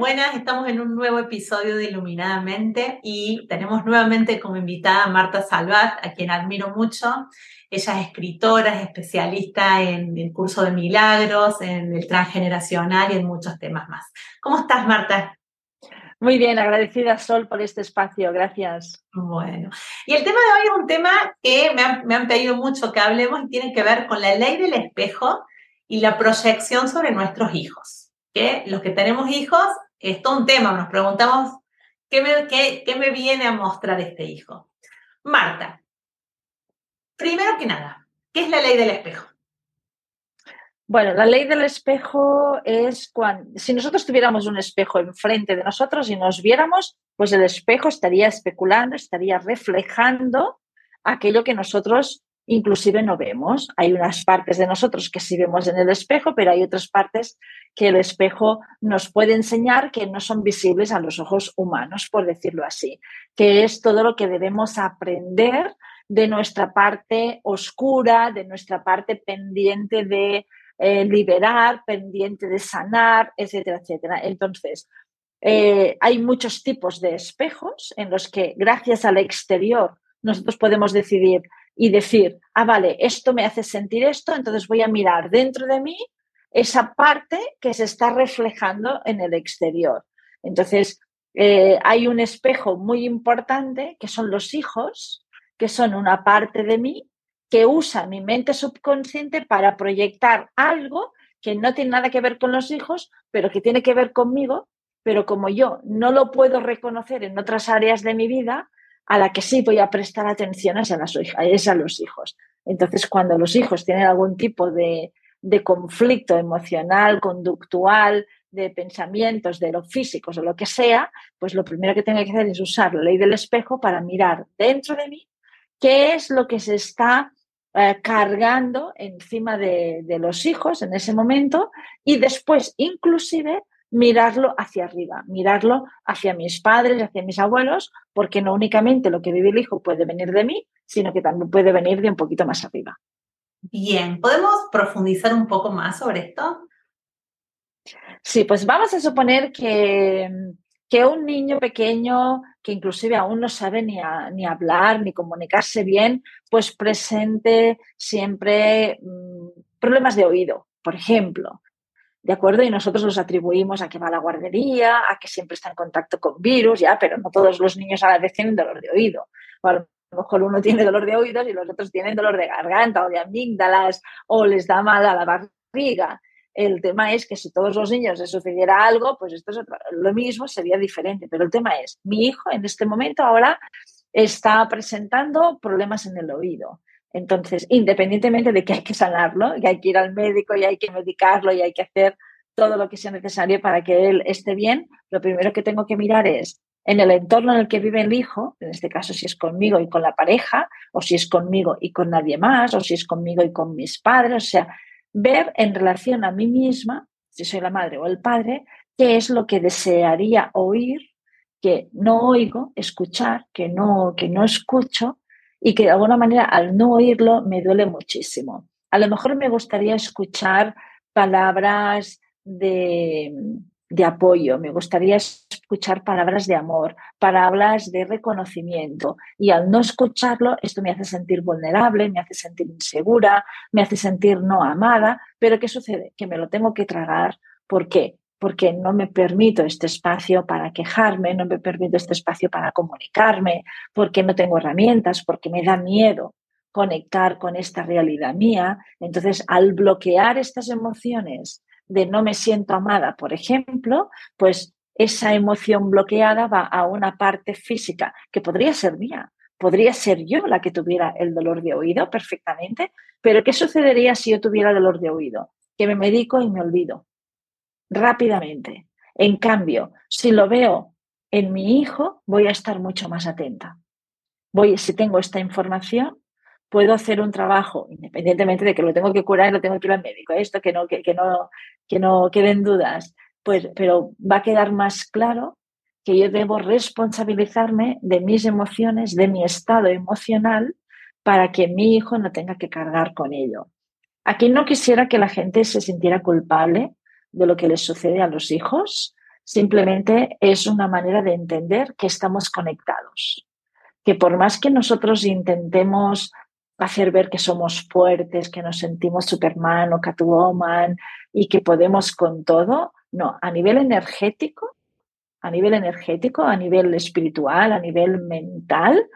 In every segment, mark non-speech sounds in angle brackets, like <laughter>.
Buenas, estamos en un nuevo episodio de Iluminadamente y tenemos nuevamente como invitada a Marta Salvat, a quien admiro mucho. Ella es escritora, es especialista en el curso de milagros, en el transgeneracional y en muchos temas más. ¿Cómo estás, Marta? Muy bien, agradecida Sol por este espacio, gracias. Bueno, y el tema de hoy es un tema que me han, me han pedido mucho que hablemos y tiene que ver con la ley del espejo y la proyección sobre nuestros hijos que los que tenemos hijos es todo un tema, nos preguntamos qué me, qué, qué me viene a mostrar este hijo. Marta, primero que nada, ¿qué es la ley del espejo? Bueno, la ley del espejo es cuando, si nosotros tuviéramos un espejo enfrente de nosotros y nos viéramos, pues el espejo estaría especulando, estaría reflejando aquello que nosotros inclusive no vemos. Hay unas partes de nosotros que sí vemos en el espejo, pero hay otras partes que el espejo nos puede enseñar que no son visibles a los ojos humanos, por decirlo así, que es todo lo que debemos aprender de nuestra parte oscura, de nuestra parte pendiente de eh, liberar, pendiente de sanar, etcétera, etcétera. Entonces, eh, hay muchos tipos de espejos en los que gracias al exterior nosotros podemos decidir y decir, ah, vale, esto me hace sentir esto, entonces voy a mirar dentro de mí esa parte que se está reflejando en el exterior. Entonces, eh, hay un espejo muy importante que son los hijos, que son una parte de mí que usa mi mente subconsciente para proyectar algo que no tiene nada que ver con los hijos, pero que tiene que ver conmigo, pero como yo no lo puedo reconocer en otras áreas de mi vida, a la que sí voy a prestar atención es a, los hijos. Entonces, cuando los hijos tienen algún tipo de, conflicto emocional, conductual, de pensamientos, de lo físicos o lo que sea, pues lo primero que tengo que hacer es usar la ley del espejo para mirar dentro de mí qué es lo que se está eh, cargando encima de, los hijos en ese momento y después inclusive mirarlo hacia arriba, mirarlo hacia mis padres, hacia mis abuelos, porque no únicamente lo que vive el hijo puede venir de mí, sino que también puede venir de un poquito más arriba. Bien, ¿podemos profundizar un poco más sobre esto? Sí, pues vamos a suponer que, que un niño pequeño que inclusive aún no sabe ni, ni hablar ni comunicarse bien, pues presente siempre mmm, problemas de oído, por ejemplo. ¿De acuerdo? Y nosotros los atribuimos a que va a la guardería, a que siempre está en contacto con virus, ya, pero no todos los niños a la vez tienen dolor de oído. O a lo mejor uno <laughs> tiene dolor de oídos y los otros tienen dolor de garganta o de amígdalas o les da mal a la barriga. El tema es que si todos los niños les sucediera algo, pues esto es lo mismo, sería diferente. Pero el tema es, mi hijo en este momento ahora está presentando problemas en el oído. Entonces, independientemente de que hay que sanarlo, que hay que ir al médico y hay que medicarlo y hay que hacer todo lo que sea necesario para que él esté bien, lo primero que tengo que mirar es en el entorno en el que vive el hijo, en este caso si es conmigo y con la pareja, o si es conmigo y con nadie más, o si es conmigo y con mis padres, o sea, ver en relación a mí misma, si soy la madre o el padre, qué es lo que desearía oír, que no oigo, escuchar, que no, que no escucho y que de alguna manera al no oírlo me duele muchísimo. A lo mejor me gustaría escuchar palabras de, de apoyo, me gustaría escuchar palabras de amor, palabras de reconocimiento. Y al no escucharlo, esto me hace sentir vulnerable, me hace sentir insegura, me hace sentir no amada. Pero ¿qué sucede? Que me lo tengo que tragar. ¿Por qué? Porque no me permito este espacio para quejarme, no me permito este espacio para comunicarme, porque no tengo herramientas, porque me da miedo conectar con esta realidad mía. Entonces, al bloquear estas emociones de no me siento amada, por ejemplo, pues esa emoción bloqueada va a una parte física que podría ser mía, podría ser yo la que tuviera el dolor de oído perfectamente, pero ¿qué sucedería si yo tuviera dolor de oído? Que me medico y me olvido rápidamente. En cambio, si lo veo en mi hijo voy a estar mucho más atenta. Voy, si tengo esta información, puedo hacer un trabajo, independientemente de que lo tengo que curar lo tengo que ir al médico, esto que no, que no, que no queden dudas, pues, pero va a quedar más claro que yo debo responsabilizarme de mis emociones, de mi estado emocional, para que mi hijo no tenga que cargar con ello. Aquí no quisiera que la gente se sintiera culpable de lo que les sucede a los hijos, simplemente es una manera de entender que estamos conectados, que por más que nosotros intentemos hacer ver que somos fuertes, que nos sentimos Superman o Catwoman y que podemos con todo, no, a nivel energético a nivel energético, a nivel espiritual, a nivel mental,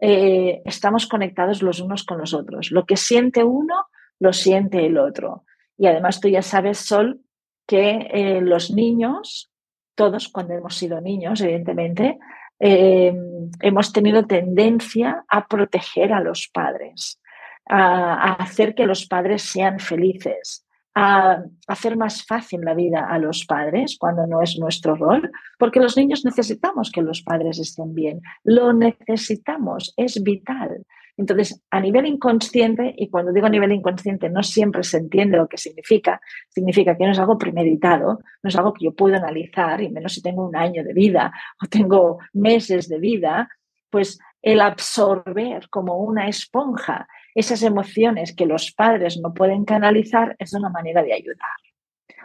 eh, estamos conectados los unos con los otros. Lo que siente uno, lo siente el otro. Y además tú ya sabes, Sol, que eh, los niños, todos cuando hemos sido niños, evidentemente, eh, hemos tenido tendencia a proteger a los padres, a hacer que los padres sean felices, a hacer más fácil la vida a los padres cuando no es nuestro rol, porque los niños necesitamos que los padres estén bien, lo necesitamos, es vital. Entonces, a nivel inconsciente, y cuando digo nivel inconsciente no siempre se entiende lo que significa, significa que no es algo premeditado, no es algo que yo puedo analizar, y menos si tengo un año de vida <laughs> o tengo meses de vida, pues el absorber como una esponja esas emociones que los padres no pueden canalizar es una manera de ayudar,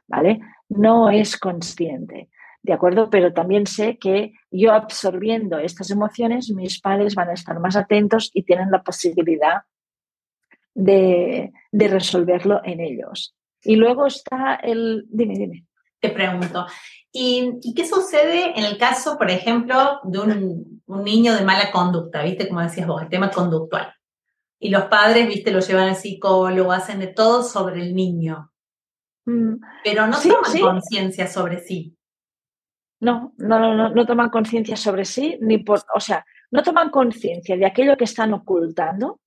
¿vale? No es consciente, ¿de acuerdo? Pero también sé que yo absorbiendo estas emociones, mis padres van a estar más atentos y tienen la posibilidad de, resolverlo en ellos. Y luego está el... Dime, dime. Te pregunto, ¿y, qué sucede en el caso, por ejemplo, de un, un niño de mala conducta? ¿Viste? Como decías vos, el tema conductual. Y los padres, viste, lo llevan al psicólogo, hacen de todo sobre el niño. Mm. Pero no toman conciencia sobre sí. No, no, no, no, toman conciencia sobre sí, ni por, o sea, no toman conciencia de aquello que están ocultando,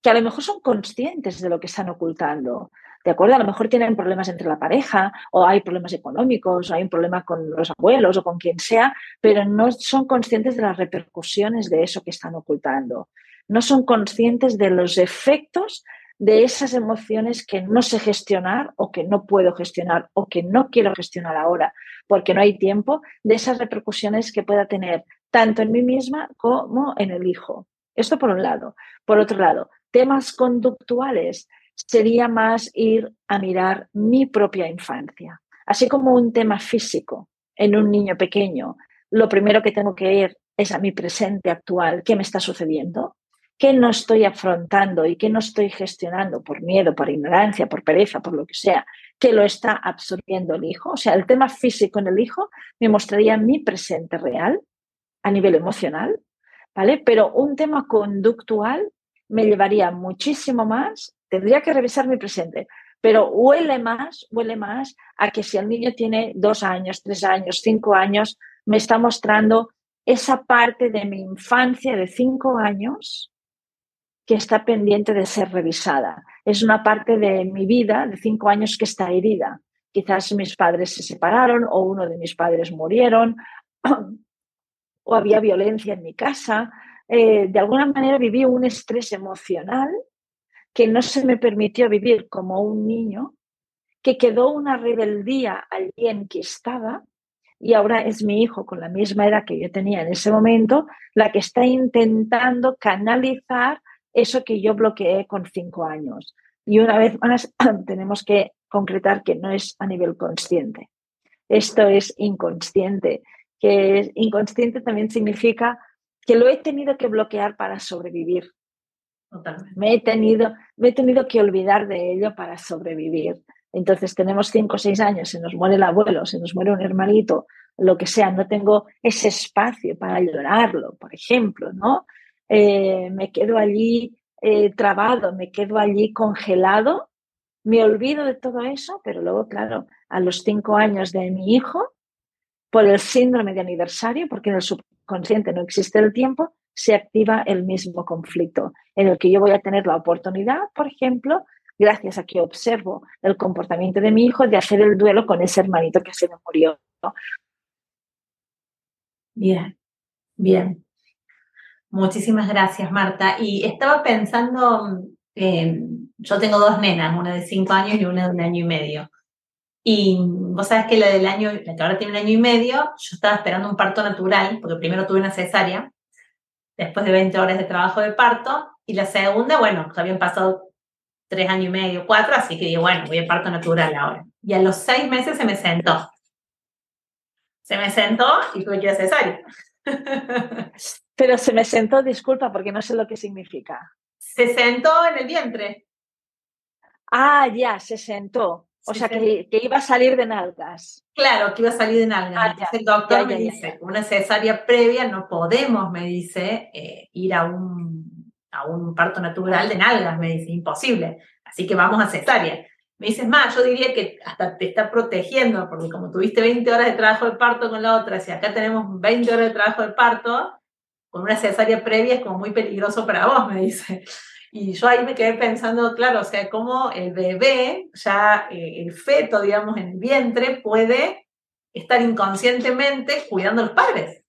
que a lo mejor son conscientes de lo que están ocultando. ¿De acuerdo? A lo mejor tienen problemas entre la pareja, o hay problemas económicos, o hay un problema con los abuelos o con quien sea, pero no son conscientes de las repercusiones de eso que están ocultando no son conscientes de los efectos de esas emociones que no sé gestionar o que no puedo gestionar o que no quiero gestionar ahora porque no hay tiempo, de esas repercusiones que pueda tener tanto en mí misma como en el hijo. Esto por un lado. Por otro lado, temas conductuales sería más ir a mirar mi propia infancia, así como un tema físico en un niño pequeño. Lo primero que tengo que ir es a mi presente actual, ¿qué me está sucediendo? ¿Qué no estoy afrontando y qué no estoy gestionando por miedo, por ignorancia, por pereza, por lo que sea, que lo está absorbiendo el hijo? O sea, el tema físico en el hijo me mostraría mi presente real a nivel emocional, ¿vale? Pero un tema conductual me llevaría muchísimo más, tendría que revisar mi presente, pero huele más, huele más a que si el niño tiene dos años, tres años, cinco años, me está mostrando esa parte de mi infancia de cinco años que está pendiente de ser revisada. Es una parte de mi vida de cinco años que está herida. Quizás mis padres se separaron o uno de mis padres murieron <clears throat> o había violencia en mi casa. Eh, de alguna manera viví un estrés emocional que no se me permitió vivir como un niño, que quedó una rebeldía al bien que estaba y ahora es mi hijo con la misma edad que yo tenía en ese momento la que está intentando canalizar eso que yo bloqueé con cinco años. Y una vez más, <clears throat> tenemos que concretar que no es a nivel consciente. Esto es inconsciente, que es inconsciente también significa que lo he tenido que bloquear para sobrevivir. Me he, tenido, me he tenido que olvidar de ello para sobrevivir. Entonces tenemos cinco o seis años, se nos muere el abuelo, se nos muere un hermanito, lo que sea, no tengo ese espacio para llorarlo, por ejemplo, ¿no? Eh, me quedo allí eh, trabado, me quedo allí congelado, me olvido de todo eso, pero luego, claro, a los cinco años de mi hijo, por el síndrome de aniversario, porque en el subconsciente no existe el tiempo, se activa el mismo conflicto, en el que yo voy a tener la oportunidad, por ejemplo, gracias a que observo el comportamiento de mi hijo, de hacer el duelo con ese hermanito que se me murió. Bien, bien. Muchísimas gracias, Marta. Y estaba pensando, eh, yo tengo dos nenas, una de cinco años y una de un año y medio. Y vos sabés que la del año, la que ahora tiene un año y medio, yo estaba esperando un parto natural, porque primero tuve una cesárea, después de 20 horas de trabajo de parto, y la segunda, bueno, pues habían pasado tres años y medio, cuatro, así que dije, bueno, voy a parto natural ahora. Y a los seis meses se me sentó. Se me sentó y tuve que ir a cesárea. <laughs> Pero se me sentó, disculpa, porque no sé lo que significa. Se sentó en el vientre. Ah, ya, se sentó. O sea, que, iba a salir de nalgas. Claro, que iba a salir de nalgas. Ah, el doctor me dice, una cesárea previa no podemos, me dice, eh, ir a un, a un parto natural de nalgas, me dice, imposible. Así que vamos a cesárea. Me dices, más, yo diría que hasta te está protegiendo, porque como tuviste 20 horas de trabajo de parto con la otra, si acá tenemos 20 horas de trabajo de parto, con una cesárea previa es como muy peligroso para vos, me dice. Y yo ahí me quedé pensando, claro, o sea, cómo el bebé, ya eh, el feto, digamos, en el vientre, puede estar inconscientemente cuidando a los padres.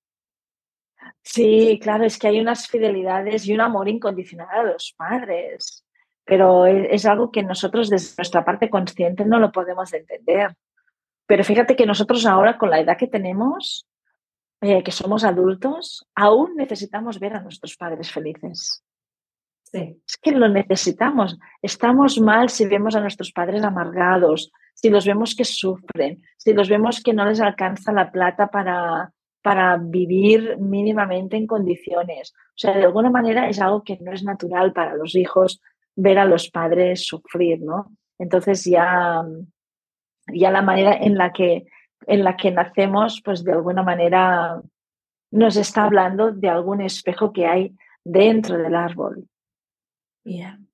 Sí, claro, es que hay unas fidelidades y un amor incondicional a los padres, pero es, algo que nosotros desde nuestra parte consciente no lo podemos entender. Pero fíjate que nosotros ahora, con la edad que tenemos, eh, que somos adultos, aún necesitamos ver a nuestros padres felices. Es que lo necesitamos. Estamos mal si vemos a nuestros padres amargados, si los vemos que sufren, si los vemos que no les alcanza la plata para, para vivir mínimamente en condiciones. O sea, de alguna manera es algo que no es natural para los hijos ver a los padres sufrir, ¿no? Entonces ya, ya la manera en la que en la que nacemos, pues de alguna manera nos está hablando de algún espejo que hay dentro del árbol. Bien.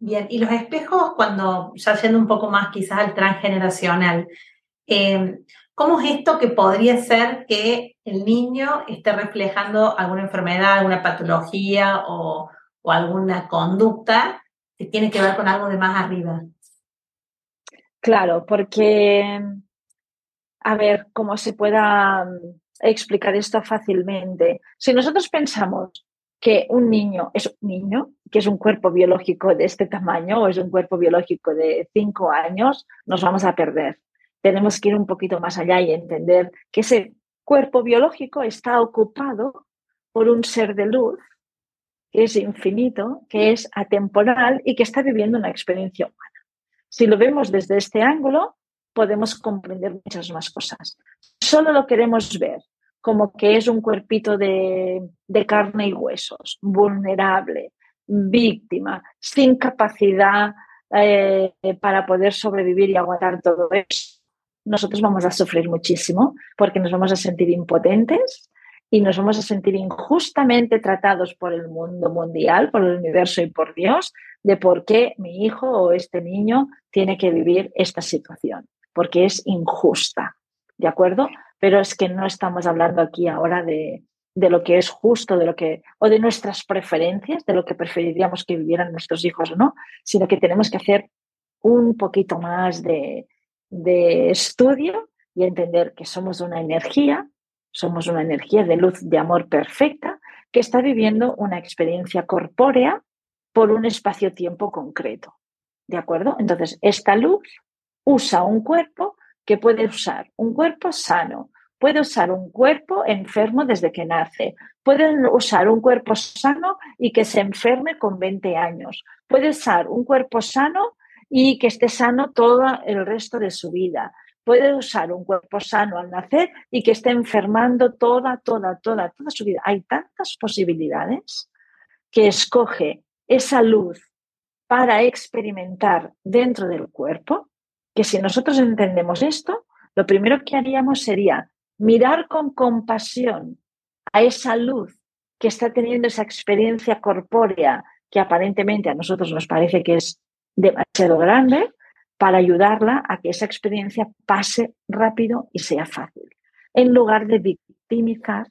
Bien, y los espejos, cuando ya siendo un poco más quizás al transgeneracional, em, ¿cómo es esto que podría ser que el niño esté reflejando alguna enfermedad, alguna patología o, o alguna conducta que tiene que ver con algo de más arriba? Claro, porque, a ver, cómo se pueda mm, explicar esto fácilmente. Si nosotros pensamos que un niño es un niño, que es un cuerpo biológico de este tamaño o es un cuerpo biológico de cinco años, nos vamos a perder. Tenemos que ir un poquito más allá y entender que ese cuerpo biológico está ocupado por un ser de luz que es infinito, que es atemporal y que está viviendo una experiencia humana. Si lo vemos desde este ángulo, podemos comprender muchas más cosas. Solo lo queremos ver como que es un cuerpito de, carne y huesos, vulnerable, víctima, sin capacidad eh, para poder sobrevivir y aguantar todo eso, nosotros vamos a sufrir muchísimo porque nos vamos a sentir impotentes y nos vamos a sentir injustamente tratados por el mundo mundial, por el universo y por Dios, de por qué mi hijo o este niño tiene que vivir esta situación, porque es injusta. ¿De acuerdo? pero es que no estamos hablando aquí ahora de, lo que es justo, de lo que, o de nuestras preferencias, de lo que preferiríamos que vivieran nuestros hijos o no, sino que tenemos que hacer un poquito más de, de estudio y entender que somos una energía, somos una energía de luz, de amor perfecta, que está viviendo una experiencia corpórea por un espacio-tiempo concreto. ¿De acuerdo? Entonces, esta luz usa un cuerpo que puede usar un cuerpo sano, puede usar un cuerpo enfermo desde que nace, puede usar un cuerpo sano y que se enferme con 20 años, puede usar un cuerpo sano y que esté sano todo el resto de su vida. Puede usar un cuerpo sano al nacer y que esté enfermando toda, toda, toda, toda su vida. Hay tantas posibilidades que escoge esa luz para experimentar dentro del cuerpo que si nosotros entendemos esto, lo primero que haríamos sería mirar con compasión a esa luz que está teniendo esa experiencia corpórea que aparentemente a nosotros nos parece que es demasiado grande, para ayudarla a que esa experiencia pase rápido y sea fácil, en lugar de victimizar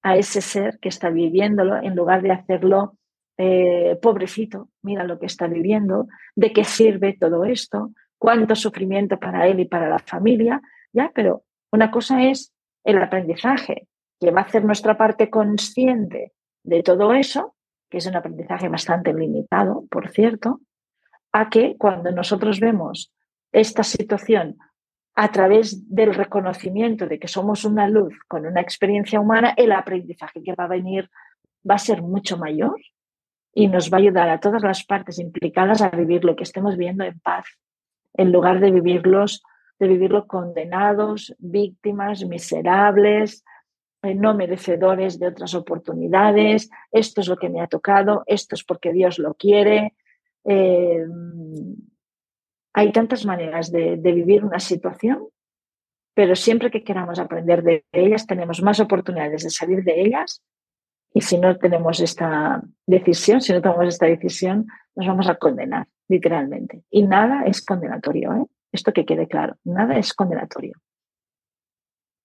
a ese ser que está viviéndolo, en lugar de hacerlo eh, pobrecito, mira lo que está viviendo, de qué sirve todo esto, cuánto sufrimiento para él y para la familia, ya, pero una cosa es el aprendizaje, que va a hacer nuestra parte consciente de todo eso, que es un aprendizaje bastante limitado, por cierto, a que cuando nosotros vemos esta situación a través del reconocimiento de que somos una luz con una experiencia humana, el aprendizaje que va a venir va a ser mucho mayor y nos va a ayudar a todas las partes implicadas a vivir lo que estemos viendo en paz, en lugar de vivirlos, de vivirlo condenados, víctimas, miserables, eh, no merecedores de otras oportunidades, esto es lo que me ha tocado, esto es porque Dios lo quiere. Eh, hay tantas maneras de, vivir una situación, pero siempre que queramos aprender de ellas, tenemos más oportunidades de salir de ellas. Y si no tenemos esta decisión, si no tomamos esta decisión, nos vamos a condenar, literalmente. Y nada es condenatorio, ¿eh? Esto que quede claro, nada es condenatorio.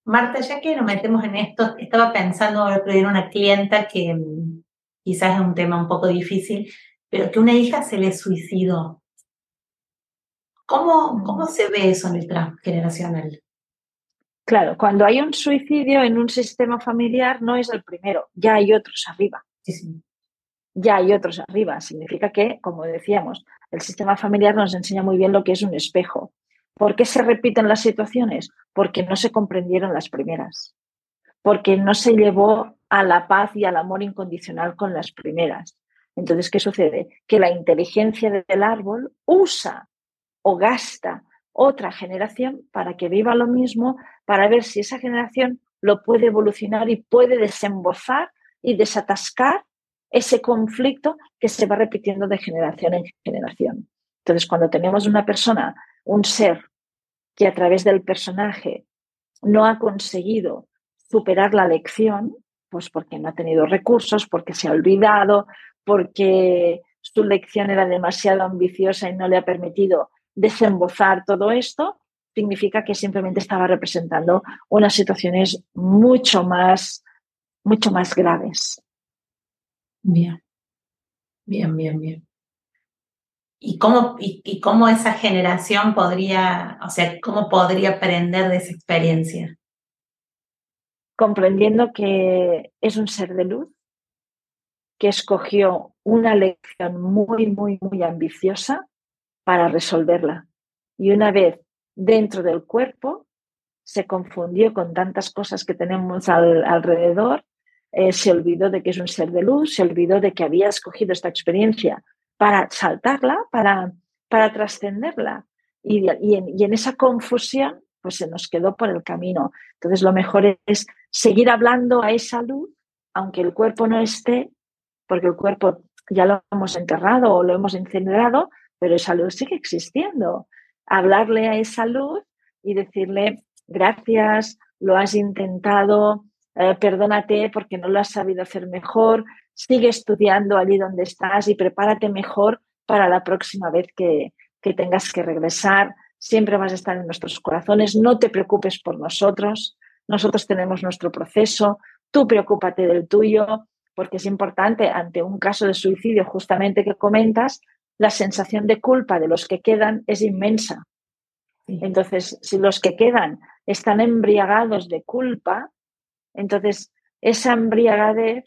Marta, ya que nos metemos en esto, estaba pensando ahora en una clienta que mm, quizás es un tema un poco difícil, pero que una hija se le suicidó. ¿Cómo, ¿Cómo se ve eso en el transgeneracional? Claro, cuando hay un suicidio en un sistema familiar no es el primero, ya hay otros arriba. Ya hay otros arriba. Significa que, como decíamos, el sistema familiar nos enseña muy bien lo que es un espejo. ¿Por qué se repiten las situaciones? Porque no se comprendieron las primeras. Porque no se llevó a la paz y al amor incondicional con las primeras. Entonces, ¿qué sucede? Que la inteligencia del árbol usa o gasta otra generación para que viva lo mismo, para ver si esa generación lo puede evolucionar y puede desembozar y desatascar ese conflicto que se va repitiendo de generación en generación. Entonces, cuando tenemos una persona, un ser que a través del personaje no ha conseguido superar la lección, pues porque no ha tenido recursos, porque se ha olvidado, porque su lección era demasiado ambiciosa y no le ha permitido desembozar todo esto, significa que simplemente estaba representando unas situaciones mucho más, mucho más graves. Bien, bien, bien, bien. ¿Y cómo, y, cómo esa generación podría, o sea, cómo podría aprender de esa experiencia? Comprendiendo que es un ser de luz, que escogió una lección muy, muy, muy ambiciosa para resolverla. Y una vez dentro del cuerpo, se confundió con tantas cosas que tenemos alrededor, eh, se olvidó de que es un ser de luz, se olvidó de que había escogido esta experiencia para saltarla, para, para trascenderla. Y, y, en, esa confusión, pues se nos quedó por el camino. Entonces, lo mejor es seguir hablando a esa luz, aunque el cuerpo no esté, porque el cuerpo ya lo hemos enterrado o lo hemos incinerado, pero esa luz sigue existiendo. Hablarle a esa luz y decirle, gracias, lo has intentado, eh, perdónate porque no lo has sabido hacer mejor, sigue estudiando allí donde estás y prepárate mejor para la próxima vez que, que tengas que regresar. Siempre vas a estar en nuestros corazones, no te preocupes por nosotros, nosotros tenemos nuestro proceso, tú preocúpate del tuyo, porque es importante ante un caso de suicidio justamente que comentas, la sensación de culpa de los que quedan es inmensa. Entonces, si los que quedan están embriagados de culpa, entonces esa embriagadez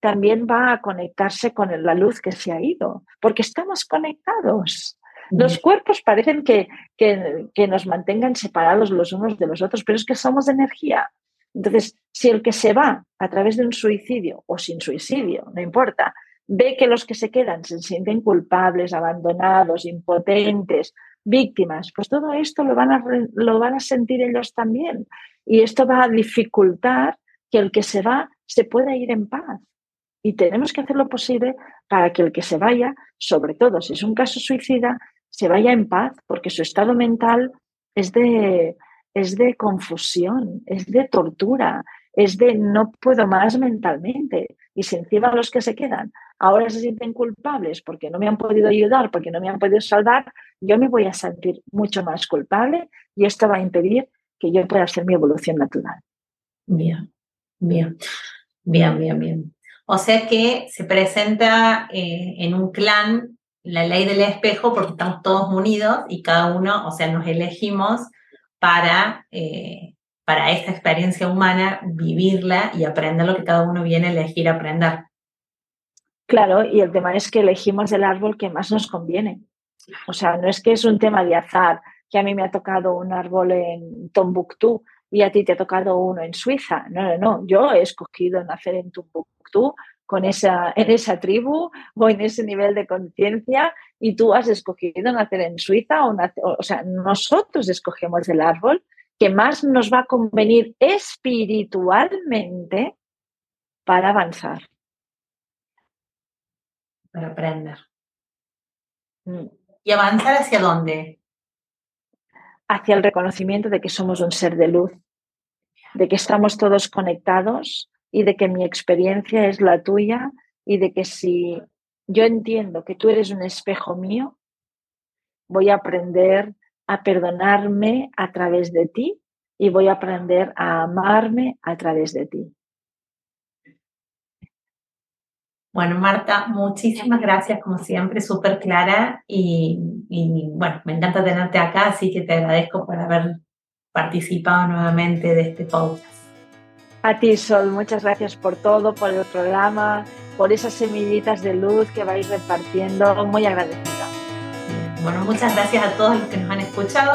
también va a conectarse con la luz que se ha ido, porque estamos conectados. Los cuerpos parecen que, que, que, nos mantengan separados los unos de los otros, pero es que somos energía. Entonces, si el que se va a través de un suicidio o sin suicidio, no importa, ve que los que se quedan se sienten culpables, abandonados, impotentes, víctimas, pues todo esto lo van a, lo van a sentir ellos también. Y esto va a dificultar que el que se va se pueda ir en paz. Y tenemos que hacer lo posible para que el que se vaya, sobre todo si es un caso suicida, se vaya en paz, porque su estado mental es de, es de confusión, es de tortura, es de no puedo más mentalmente. Y si encima los que se quedan ahora se sienten culpables porque no me han podido ayudar, porque no me han podido salvar, yo me voy a sentir mucho más culpable y esto va a impedir que yo pueda hacer mi evolución natural. Bien, bien, bien, bien, bien. O sea que se presenta eh, en un clan la ley del espejo porque estamos todos unidos y cada uno, o sea, nos elegimos para, eh, para esta experiencia humana, vivirla y aprender lo que cada uno viene a elegir aprender. Claro, y el tema es que elegimos el árbol que más nos conviene. O sea, no es que es un tema de azar, que a mí me ha tocado un árbol en Tombuctú y a ti te ha tocado uno en Suiza. No, no, no. Yo he escogido nacer en Tombuctú con esa, en esa tribu o en ese nivel de conciencia y tú has escogido nacer en Suiza o, o sea, nosotros escogemos el árbol que más nos va a convenir espiritualmente para avanzar. Para aprender. Mm. ¿Y avanzar hacia dónde? Hacia el reconocimiento de que somos un ser de luz, de que estamos todos conectados y de que mi experiencia es la tuya y de que si yo entiendo que tú eres un espejo mío, voy a aprender a perdonarme a través de ti y voy a aprender a amarme a través de ti. Bueno, Marta, muchísimas gracias, como siempre, súper clara y, bueno, me encanta tenerte acá, así que te agradezco por haber participado nuevamente de este podcast. A ti, Sol, muchas gracias por todo, por el programa, por esas semillitas de luz que vais repartiendo, muy agradecida. Bueno, muchas gracias a todos los que nos han escuchado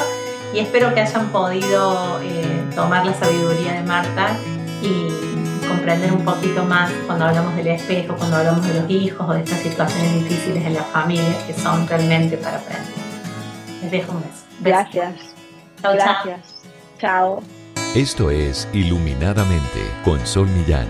y espero que hayan podido eh, tomar la sabiduría de Marta y comprender un poquito más cuando hablamos del espejo, cuando hablamos de los hijos o de estas situaciones difíciles en las familias que son realmente para aprender. Les dejo un beso. Gracias. Chao, Gracias. chao. Esto es Iluminadamente con Sol Millán.